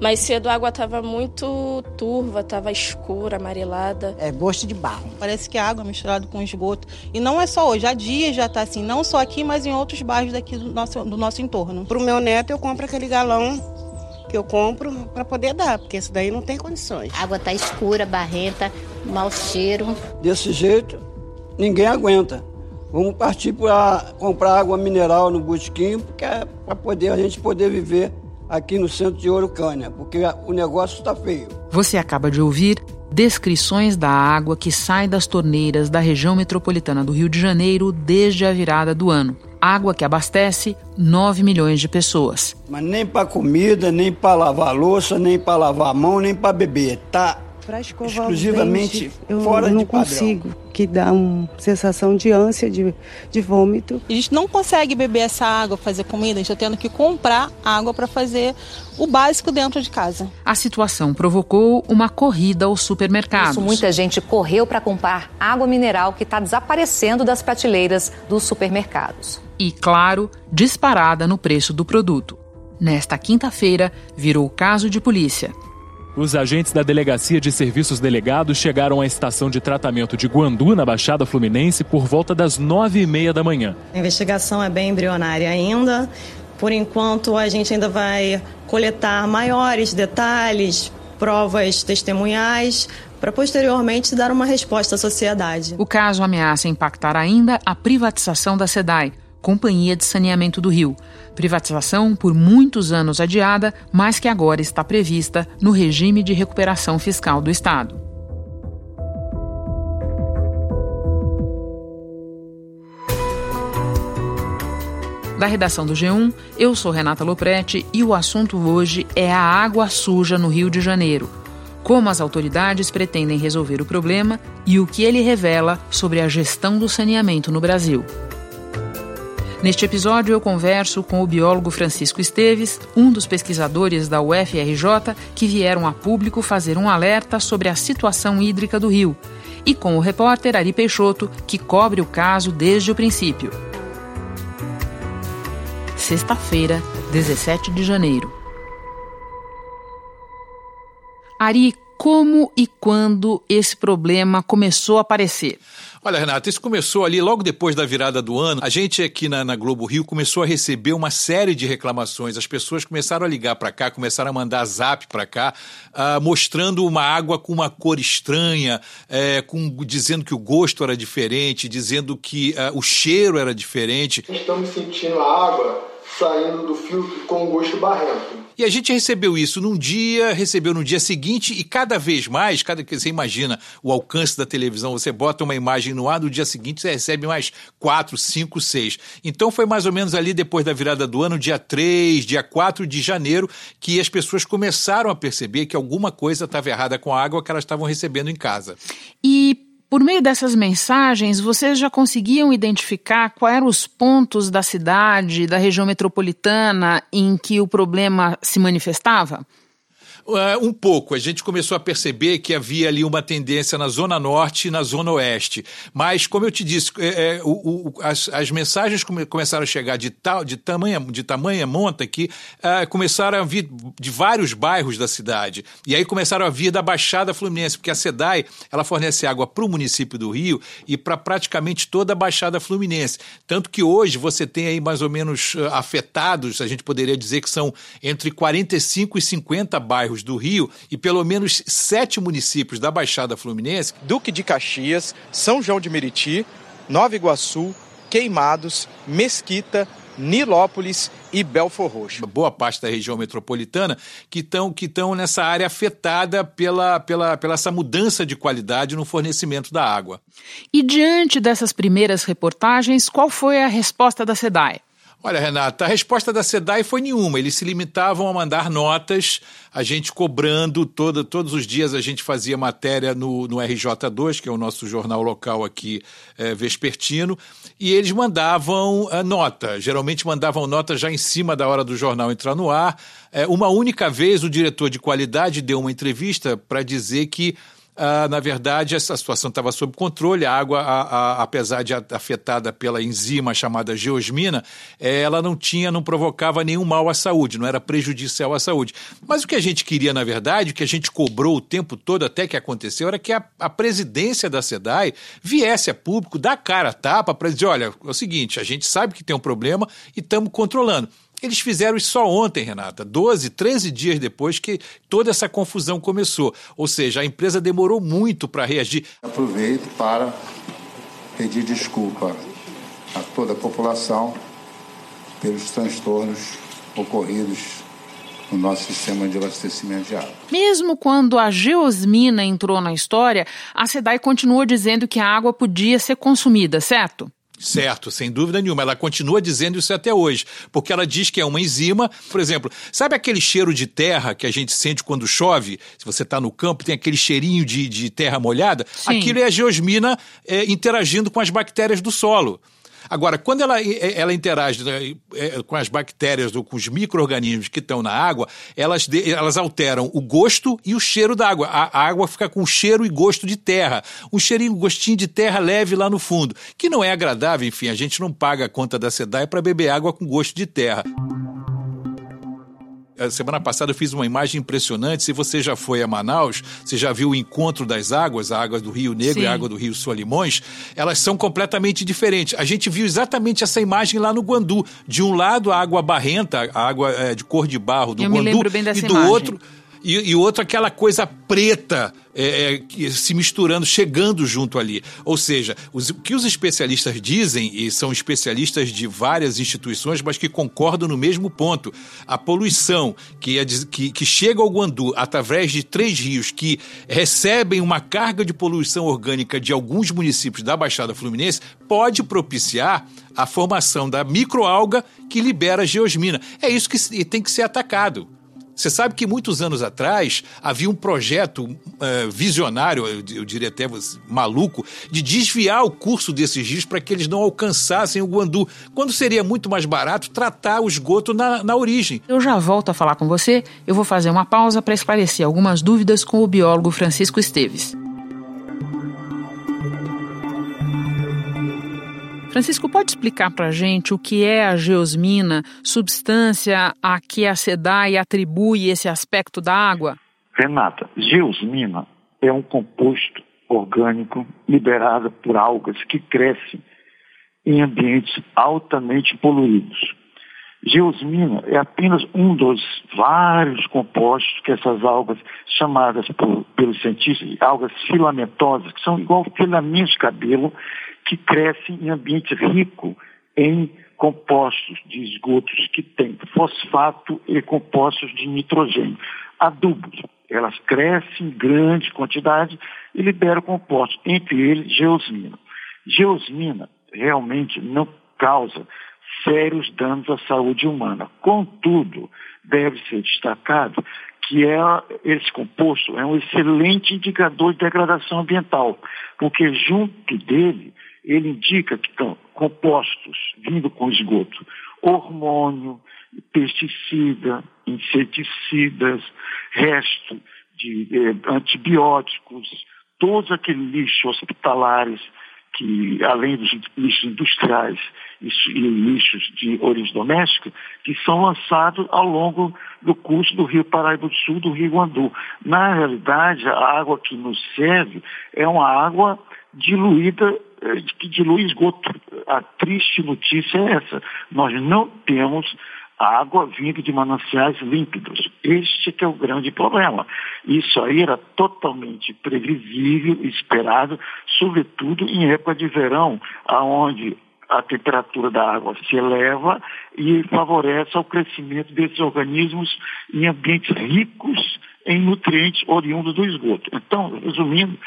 Mais cedo a água estava muito turva, estava escura, amarelada. É gosto de barro. Parece que é água misturada com esgoto. E não é só hoje, há dias já está assim, não só aqui, mas em outros bairros daqui do nosso, do nosso entorno. Para o meu neto, eu compro aquele galão que eu compro para poder dar, porque isso daí não tem condições. A água está escura, barrenta, mau cheiro. Desse jeito, ninguém aguenta. Vamos partir para comprar água mineral no Busquinho, porque é para poder a gente poder viver aqui no centro de Orucânia, porque o negócio está feio. Você acaba de ouvir descrições da água que sai das torneiras da região metropolitana do Rio de Janeiro desde a virada do ano. Água que abastece 9 milhões de pessoas. Mas nem para comida, nem para lavar louça, nem para lavar a mão, nem para beber. Tá para escovar exclusivamente dente, eu fora não de padrão. consigo, que dá uma sensação de ânsia, de, de vômito. A gente não consegue beber essa água, fazer comida, a gente está tendo que comprar água para fazer o básico dentro de casa. A situação provocou uma corrida aos supermercados. Isso, muita gente correu para comprar água mineral que está desaparecendo das prateleiras dos supermercados. E, claro, disparada no preço do produto. Nesta quinta-feira, virou caso de polícia. Os agentes da Delegacia de Serviços Delegados chegaram à estação de tratamento de Guandu, na Baixada Fluminense, por volta das nove e meia da manhã. A investigação é bem embrionária ainda. Por enquanto, a gente ainda vai coletar maiores detalhes, provas testemunhais, para posteriormente dar uma resposta à sociedade. O caso ameaça impactar ainda a privatização da SEDAI, Companhia de Saneamento do Rio. Privatização por muitos anos adiada, mas que agora está prevista no regime de recuperação fiscal do Estado. Da redação do G1, eu sou Renata Loprete e o assunto hoje é a água suja no Rio de Janeiro. Como as autoridades pretendem resolver o problema e o que ele revela sobre a gestão do saneamento no Brasil. Neste episódio, eu converso com o biólogo Francisco Esteves, um dos pesquisadores da UFRJ que vieram a público fazer um alerta sobre a situação hídrica do rio, e com o repórter Ari Peixoto, que cobre o caso desde o princípio. Sexta-feira, 17 de janeiro. Ari, como e quando esse problema começou a aparecer? Olha, Renato, isso começou ali logo depois da virada do ano. A gente aqui na, na, Globo Rio começou a receber uma série de reclamações. As pessoas começaram a ligar para cá, começaram a mandar zap para cá, uh, mostrando uma água com uma cor estranha, é, com, dizendo que o gosto era diferente, dizendo que uh, o cheiro era diferente. Estamos sentindo a água saindo do filtro com gosto barrento. E a gente recebeu isso num dia, recebeu no dia seguinte e cada vez mais, cada que você imagina o alcance da televisão, você bota uma imagem no ar, no dia seguinte você recebe mais quatro, cinco, seis. Então foi mais ou menos ali depois da virada do ano, dia 3, dia 4 de janeiro, que as pessoas começaram a perceber que alguma coisa estava errada com a água que elas estavam recebendo em casa. E por meio dessas mensagens, vocês já conseguiam identificar quais eram os pontos da cidade, da região metropolitana, em que o problema se manifestava? Uh, um pouco. A gente começou a perceber que havia ali uma tendência na Zona Norte e na Zona Oeste. Mas, como eu te disse, é, é, o, o, as, as, mensagens come, começaram a chegar de, tal, de, tamanha, de tamanha monta que uh, começaram a vir de vários bairros da cidade. E aí começaram a vir da Baixada Fluminense, porque a SEDAI ela fornece água para o município do Rio e para praticamente toda a Baixada Fluminense. Tanto que hoje você tem aí mais ou menos uh, afetados, a gente poderia dizer que são entre 45 e 50 bairros do Rio e pelo menos sete municípios da Baixada Fluminense. Duque de Caxias, São João de Meriti, Nova Iguaçu, Queimados, Mesquita, Nilópolis e Belfor Roxo. Boa parte da região metropolitana que estão que nessa área afetada pela, pela, pela essa mudança de qualidade no fornecimento da água. E diante dessas primeiras reportagens, qual foi a resposta da SEDAI? Olha, Renata, a resposta da SEDAI foi nenhuma. Eles se limitavam a mandar notas, a gente cobrando, toda, todos os dias a gente fazia matéria no, no RJ2, que é o nosso jornal local aqui é, vespertino, e eles mandavam a nota. Geralmente mandavam nota já em cima da hora do jornal entrar no ar. É, uma única vez o diretor de qualidade deu uma entrevista para dizer que ah, na verdade, essa situação estava sob controle. A água, a, a, apesar de afetada pela enzima chamada geosmina, ela não tinha, não provocava nenhum mal à saúde, não era prejudicial à saúde. Mas o que a gente queria, na verdade, o que a gente cobrou o tempo todo até que aconteceu, era que a, a presidência da SEDAI viesse a público, dar cara a tapa para dizer: olha, é o seguinte, a gente sabe que tem um problema e estamos controlando. Eles fizeram isso só ontem, Renata, 12, 13 dias depois que toda essa confusão começou. Ou seja, a empresa demorou muito para reagir. Aproveito para pedir desculpa a toda a população pelos transtornos ocorridos no nosso sistema de abastecimento de água. Mesmo quando a geosmina entrou na história, a SEDAI continuou dizendo que a água podia ser consumida, certo? Certo, sem dúvida nenhuma. Ela continua dizendo isso até hoje, porque ela diz que é uma enzima. Por exemplo, sabe aquele cheiro de terra que a gente sente quando chove? Se você está no campo, tem aquele cheirinho de, de terra molhada? Sim. Aquilo é a geosmina é, interagindo com as bactérias do solo. Agora, quando ela, ela interage é, com as bactérias ou com os micro-organismos que estão na água, elas, elas alteram o gosto e o cheiro da água. A, água fica com cheiro e gosto de terra. Um cheirinho, um gostinho de terra leve lá no fundo, que não é agradável, enfim, a gente não paga a conta da SEDAI para beber água com gosto de terra semana passada eu fiz uma imagem impressionante. Se você já foi a Manaus, você já viu o encontro das águas, a água do Rio Negro Sim. e a água do Rio Solimões, elas são completamente diferentes. A gente viu exatamente essa imagem lá no Guandu. De um lado, a água barrenta, a água é, de cor de barro do eu Guandu, e do imagem. outro e, e outro aquela coisa preta é, é, se misturando, chegando junto ali. Ou seja, o que os especialistas dizem, e são especialistas de várias instituições, mas que concordam no mesmo ponto, a poluição que, é, que, que chega ao Guandu através de três rios que recebem uma carga de poluição orgânica de alguns municípios da Baixada Fluminense pode propiciar a formação da microalga que libera a geosmina. É isso que tem que ser atacado. Você sabe que muitos anos atrás havia um projeto uh, visionário, eu, diria até maluco, de desviar o curso desses rios para que eles não alcançassem o Guandu, quando seria muito mais barato tratar o esgoto na, na origem. Eu já volto a falar com você, eu vou fazer uma pausa para esclarecer algumas dúvidas com o biólogo Francisco Esteves. Francisco, pode explicar para a gente o que é a geosmina, substância a que a SEDAI atribui esse aspecto da água? Renata, geosmina é um composto orgânico liberado por algas que crescem em ambientes altamente poluídos. Geosmina é apenas um dos vários compostos que essas algas, chamadas por, pelos cientistas de algas filamentosas, que são igual filamentos de cabelo, que crescem em ambiente rico em compostos de esgotos que têm fosfato e compostos de nitrogênio, adubos. Elas crescem em grande quantidade e liberam compostos, entre eles geosmina. Geosmina realmente não causa sérios danos à saúde humana. Contudo, deve ser destacado que é, esse composto é um excelente indicador de degradação ambiental, porque junto dele ele indica que estão compostos vindo com esgoto, hormônio, pesticida, inseticidas, resto de eh, antibióticos, todos aqueles lixos hospitalares que, além dos lixos industriais e lixos de origem doméstica, que são lançados ao longo do curso do Rio Paraíba do Sul, do Rio Guandu. Na realidade, a água que nos serve é uma água diluída, eh, que dilui esgoto. A triste notícia é essa. Nós não temos água vindo de mananciais límpidos. Este é o grande problema. Isso aí era totalmente previsível, esperado, sobretudo em época de verão, aonde a temperatura da água se eleva e favorece o crescimento desses organismos em ambientes ricos em nutrientes oriundos do esgoto. Então, resumindo,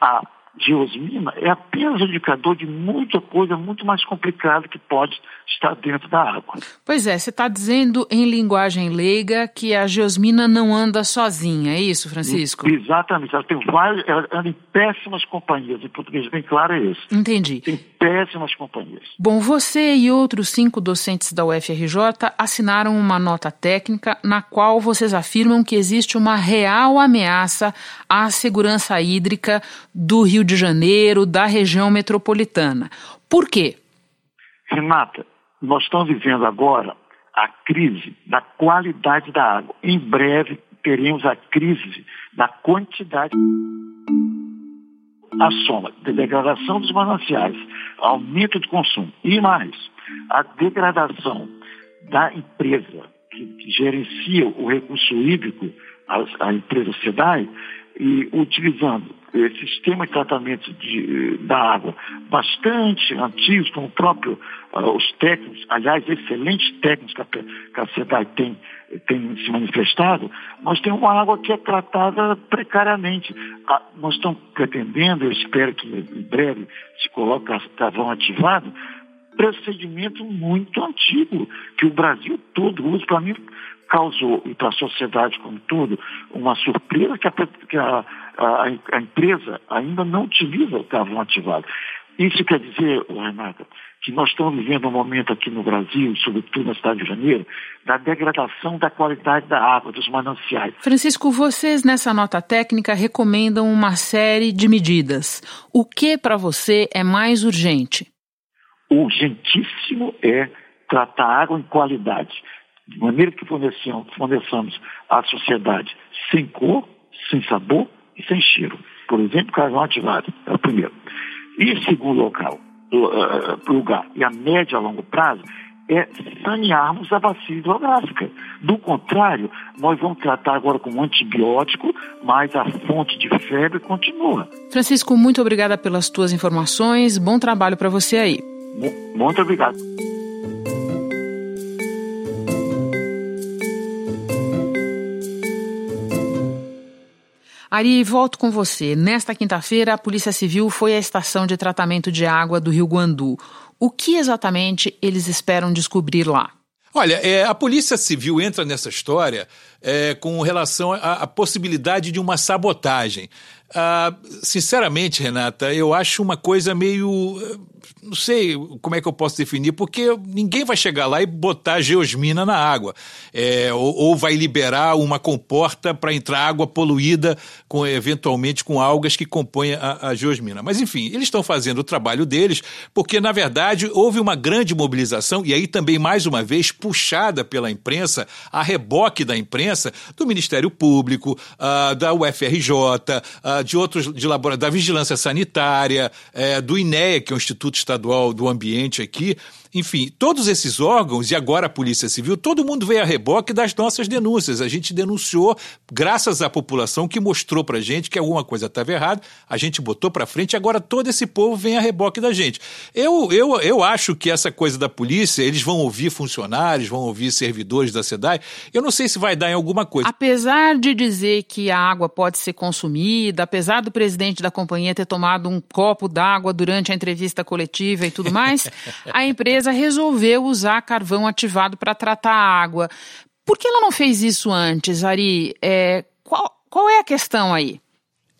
a geosmina é apenas um indicador de muita coisa muito mais complicada que pode estar dentro da água. Pois é, você está dizendo em linguagem leiga que a geosmina não anda sozinha, é isso, Francisco? Exatamente, ela tem várias, ela anda em péssimas companhias, em português bem claro é esse. Entendi. Tem péssimas companhias. Bom, você e outros cinco docentes da UFRJ assinaram uma nota técnica na qual vocês afirmam que existe uma real ameaça à segurança hídrica do Rio de Janeiro, da região metropolitana. Por quê? Renata, nós estamos vivendo agora a crise da qualidade da água. Em breve teremos a crise da quantidade. A soma da degradação dos mananciais, aumento do consumo e mais, a degradação da empresa que gerencia o recurso hídrico, a, a empresa SEDAI, e utilizando esse sistema de tratamento de, da água bastante antigos, como próprio uh, os técnicos, aliás, excelentes técnicos que a, que a tem, tem se manifestado, nós temos uma água que é tratada precariamente. Ah, nós estamos pretendendo, eu espero que em breve se coloque carvão ativado, procedimento muito antigo, que o Brasil todo usa. Para mim, causou, e para a sociedade como todo, uma surpresa que a, que a, a, a empresa ainda não utiliza o carvão ativado. Isso quer dizer, Renata, que nós estamos vivendo um momento aqui no Brasil, sobretudo na cidade de Janeiro, da degradação da qualidade da água, dos mananciais. Francisco, vocês nessa nota técnica recomendam uma série de medidas. O que para você é mais urgente? Urgentíssimo é tratar a água em qualidade de maneira que forneçamos à sociedade sem cor, sem sabor e sem cheiro. Por exemplo, carvão ativado, é o primeiro. E segundo local, uh, lugar, e a médio a longo prazo, é sanearmos a bacia hidrográfica. Do contrário, nós vamos tratar agora com um antibiótico, mas a fonte de febre continua. Francisco, muito obrigada pelas tuas informações. Bom trabalho para você aí. Muito obrigado. Ari, volto com você. Nesta quinta-feira, a Polícia Civil foi à estação de tratamento de água do Rio Guandu. O que exatamente eles esperam descobrir lá? Olha, é, a Polícia Civil entra nessa história é, com relação à, possibilidade de uma sabotagem. Ah, sinceramente, Renata, eu acho uma coisa meio não sei como é que eu posso definir, porque ninguém vai chegar lá e botar geosmina na água, é, ou, ou, vai liberar uma comporta para entrar água poluída, com, eventualmente com algas que compõem a, a geosmina. Mas enfim, eles estão fazendo o trabalho deles, porque na verdade houve uma grande mobilização, e aí também mais uma vez puxada pela imprensa, a reboque da imprensa, do Ministério Público, uh, da UFRJ, uh, de outros de da Vigilância Sanitária, uh, do INEA, que é o Instituto Estadual do Ambiente aqui, enfim, todos esses órgãos e agora a Polícia Civil, todo mundo veio a reboque das nossas denúncias. A gente denunciou, graças à população que mostrou pra gente que alguma coisa estava errada, a gente botou pra frente e agora todo esse povo vem a reboque da gente. Eu, eu, eu acho que essa coisa da polícia, eles vão ouvir funcionários, vão ouvir servidores da SEDAI, eu não sei se vai dar em alguma coisa. Apesar de dizer que a água pode ser consumida, apesar do presidente da companhia ter tomado um copo d'água durante a entrevista coletiva e tudo mais, a empresa empresa resolveu usar carvão ativado para tratar a água. Por que ela não fez isso antes, Ari? É, qual, qual é a questão aí?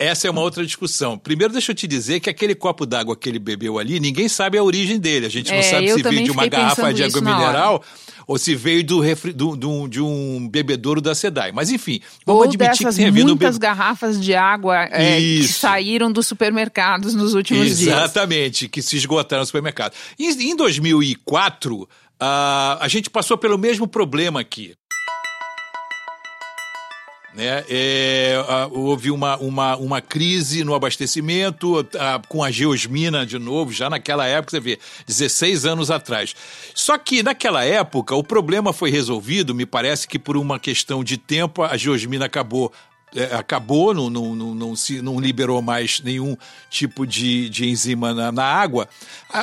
Essa é uma outra discussão. Primeiro, deixa eu te dizer que aquele copo d'água que ele bebeu ali, ninguém sabe a origem dele. A gente não é, sabe se veio de uma garrafa de água mineral ou se veio do, refri, do, do, de um bebedouro da SEDAI. Mas enfim, vamos ou admitir que vindo muitas be... garrafas de água é, que saíram dos supermercados nos últimos Exatamente, dias. Exatamente, que se esgotaram no supermercado. Em, em 2004, uh, a gente passou pelo mesmo problema aqui. Né? É, houve uma, uma, uma crise no abastecimento a, com a geosmina de novo, já naquela época, você vê, 16 anos atrás. Só que naquela época o problema foi resolvido, me parece que por uma questão de tempo a geosmina acabou é, acabou, não, não, não, não, se, não liberou mais nenhum tipo de, de enzima na, na água.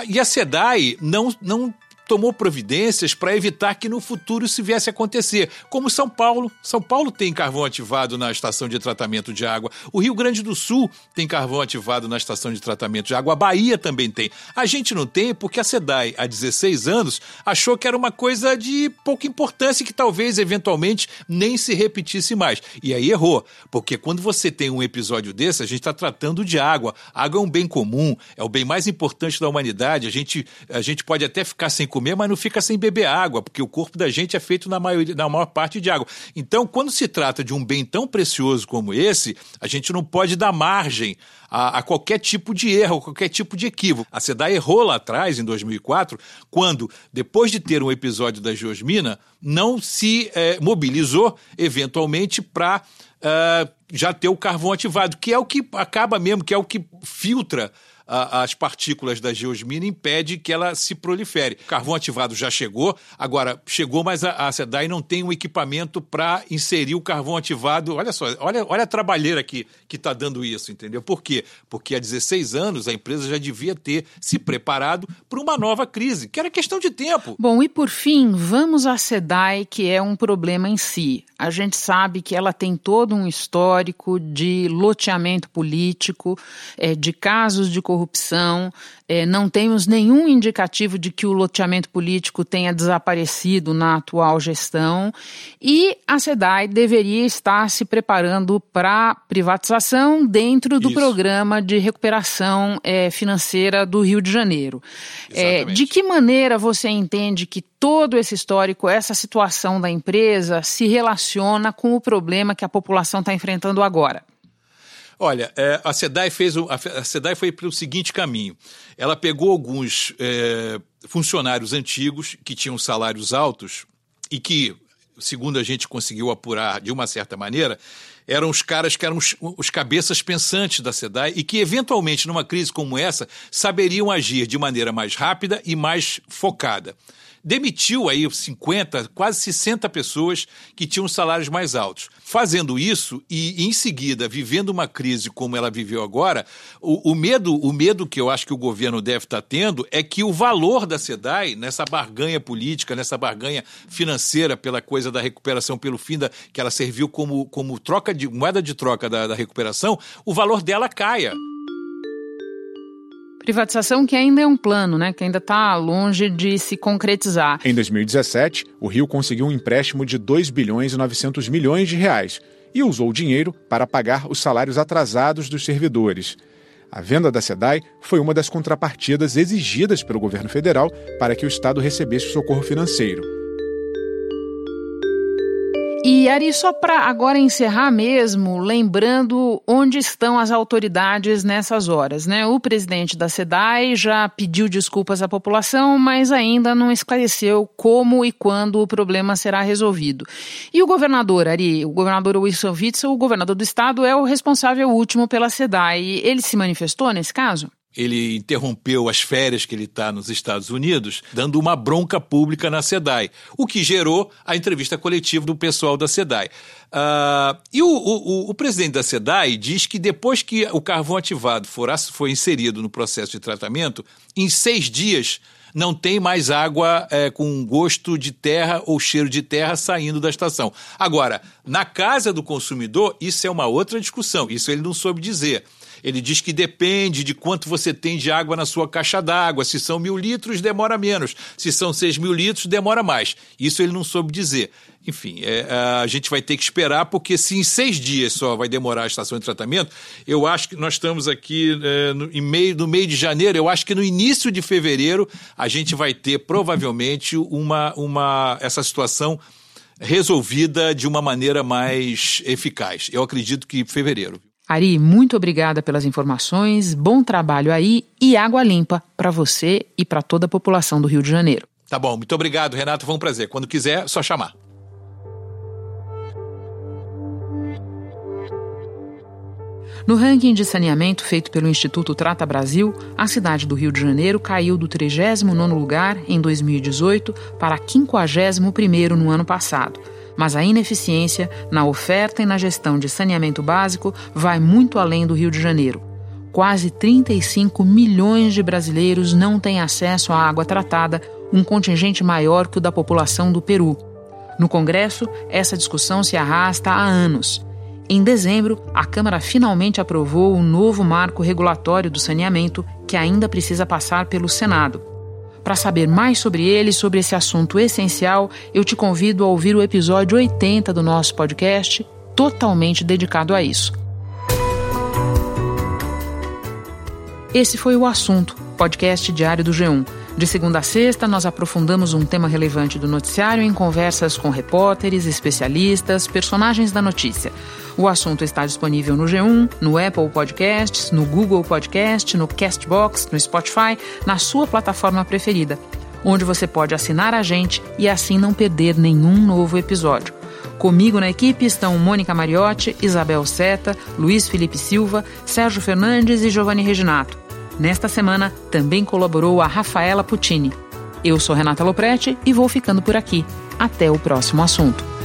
e a SEDAI não, não tomou providências para evitar que no futuro isso viesse a acontecer. Como São Paulo. São Paulo tem carvão ativado na estação de tratamento de água. O Rio Grande do Sul tem carvão ativado na estação de tratamento de água. A Bahia também tem. A gente não tem porque a SEDAI, há 16 anos, achou que era uma coisa de pouca importância que talvez, eventualmente, nem se repetisse mais. E aí errou. Porque quando você tem um episódio desse, a gente está tratando de água. A água é um bem comum, é o bem mais importante da humanidade. A gente, a gente pode até ficar sem comer, mas não fica sem beber água, porque o corpo da gente é feito na, maioria, na maior parte de água. Então, quando se trata de um bem tão precioso como esse, a gente não pode dar margem a, a, qualquer tipo de erro, qualquer tipo de equívoco. A SEDAI errou lá atrás, em 2004, quando, depois de ter um episódio da geosmina, não se é, mobilizou, eventualmente, para uh, eh, já ter o carvão ativado, que é o que acaba mesmo, que é o que filtra a, as partículas da geosmina impede que ela se prolifere. O carvão ativado já chegou, agora chegou, mas a, a SEDAI não tem um equipamento para inserir o carvão ativado. Olha só, olha, olha a trabalheira que está dando isso, entendeu? Por quê? Porque há 16 anos a empresa já devia ter se preparado para uma nova crise, que era questão de tempo. Bom, e por fim, vamos à SEDAI, que é um problema em si. A gente sabe que ela tem todo um histórico de loteamento político, é, de casos de corrupção corrupção, é, não temos nenhum indicativo de que o loteamento político tenha desaparecido na atual gestão e a SEDAI deveria estar se preparando para privatização dentro do Isso. programa de recuperação é, financeira do Rio de Janeiro. É, de que maneira você entende que todo esse histórico, essa situação da empresa se relaciona com o problema que a população está enfrentando agora? Olha, é, a SEDAI fez o, a SEDAI foi para o seguinte caminho. Ela pegou alguns é, funcionários antigos que tinham salários altos e que, segundo a gente conseguiu apurar de uma certa maneira, eram os caras que eram os, os, cabeças pensantes da SEDAI e que, eventualmente, numa crise como essa, saberiam agir de maneira mais rápida e mais focada demitiu aí 50, quase 60 pessoas que tinham salários mais altos. Fazendo isso e em seguida vivendo uma crise como ela viveu agora, o, o medo, o medo que eu acho que o governo deve estar tendo é que o valor da SEDAI nessa barganha política, nessa barganha financeira pela coisa da recuperação pelo fim da que ela serviu como, como troca de moeda de troca da, da recuperação, o valor dela caia. Privatização que ainda é um plano, né, que ainda está longe de se concretizar. Em 2017, o Rio conseguiu um empréstimo de 2 bilhões e 900 milhões de reais e usou o dinheiro para pagar os salários atrasados dos servidores. A venda da SEDAI foi uma das contrapartidas exigidas pelo governo federal para que o Estado recebesse socorro financeiro. E Ari, só para agora encerrar mesmo, lembrando onde estão as autoridades nessas horas, né? O presidente da SEDAI já pediu desculpas à população, mas ainda não esclareceu como e quando o problema será resolvido. E o governador, Ari, o governador Wilson Witzel, o governador do estado, é o responsável último pela SEDAI. Ele se manifestou nesse caso? Ele interrompeu as férias que ele está nos Estados Unidos, dando uma bronca pública na SEDAI, o que gerou a entrevista coletiva do pessoal da SEDAI. Uh, e o, o, o, presidente da SEDAI diz que depois que o carvão ativado for, for inserido no processo de tratamento, em seis dias não tem mais água é, com gosto de terra ou cheiro de terra saindo da estação. Agora, na casa do consumidor, isso é uma outra discussão, isso ele não soube dizer. Ele diz que depende de quanto você tem de água na sua caixa d'água. Se são mil litros, demora menos. Se são seis mil litros, demora mais. Isso ele não soube dizer. Enfim, é, a gente vai ter que esperar, porque se em seis dias só vai demorar a estação de tratamento, eu acho que nós estamos aqui é, no, em meio, no meio de janeiro, eu acho que no início de fevereiro a gente vai ter provavelmente uma, uma essa situação resolvida de uma maneira mais eficaz. Eu acredito que fevereiro. Ari, muito obrigada pelas informações, bom trabalho aí e água limpa para você e para toda a população do Rio de Janeiro. Tá bom, muito obrigado, Renato. Foi um prazer. Quando quiser, só chamar. No ranking de saneamento feito pelo Instituto Trata Brasil, a cidade do Rio de Janeiro caiu do 39º lugar em 2018 para 51º no ano passado mas a ineficiência na oferta e na gestão de saneamento básico vai muito além do Rio de Janeiro. Quase 35 milhões de brasileiros não têm acesso à água tratada, um contingente maior que o da população do Peru. No Congresso, essa discussão se arrasta há anos. Em dezembro, a Câmara finalmente aprovou o novo marco regulatório do saneamento, que ainda precisa passar pelo Senado. Para saber mais sobre ele sobre esse assunto essencial, eu te convido a ouvir o episódio 80 do nosso podcast, totalmente dedicado a isso. Esse foi o assunto, podcast diário do G1. De segunda a sexta, nós aprofundamos um tema relevante do noticiário em conversas com repórteres, especialistas, personagens da notícia. O assunto está disponível no G1, no Apple Podcasts, no Google Podcast, no Castbox, no Spotify, na sua plataforma preferida, onde você pode assinar a gente e assim não perder nenhum novo episódio. Comigo na equipe estão Mônica Mariotti, Isabel Seta, Luiz Felipe Silva, Sérgio Fernandes e Giovanni Reginato. Nesta semana, também colaborou a Rafaela Puccini. Eu sou Renata Loprete e vou ficando por aqui. Até o próximo assunto.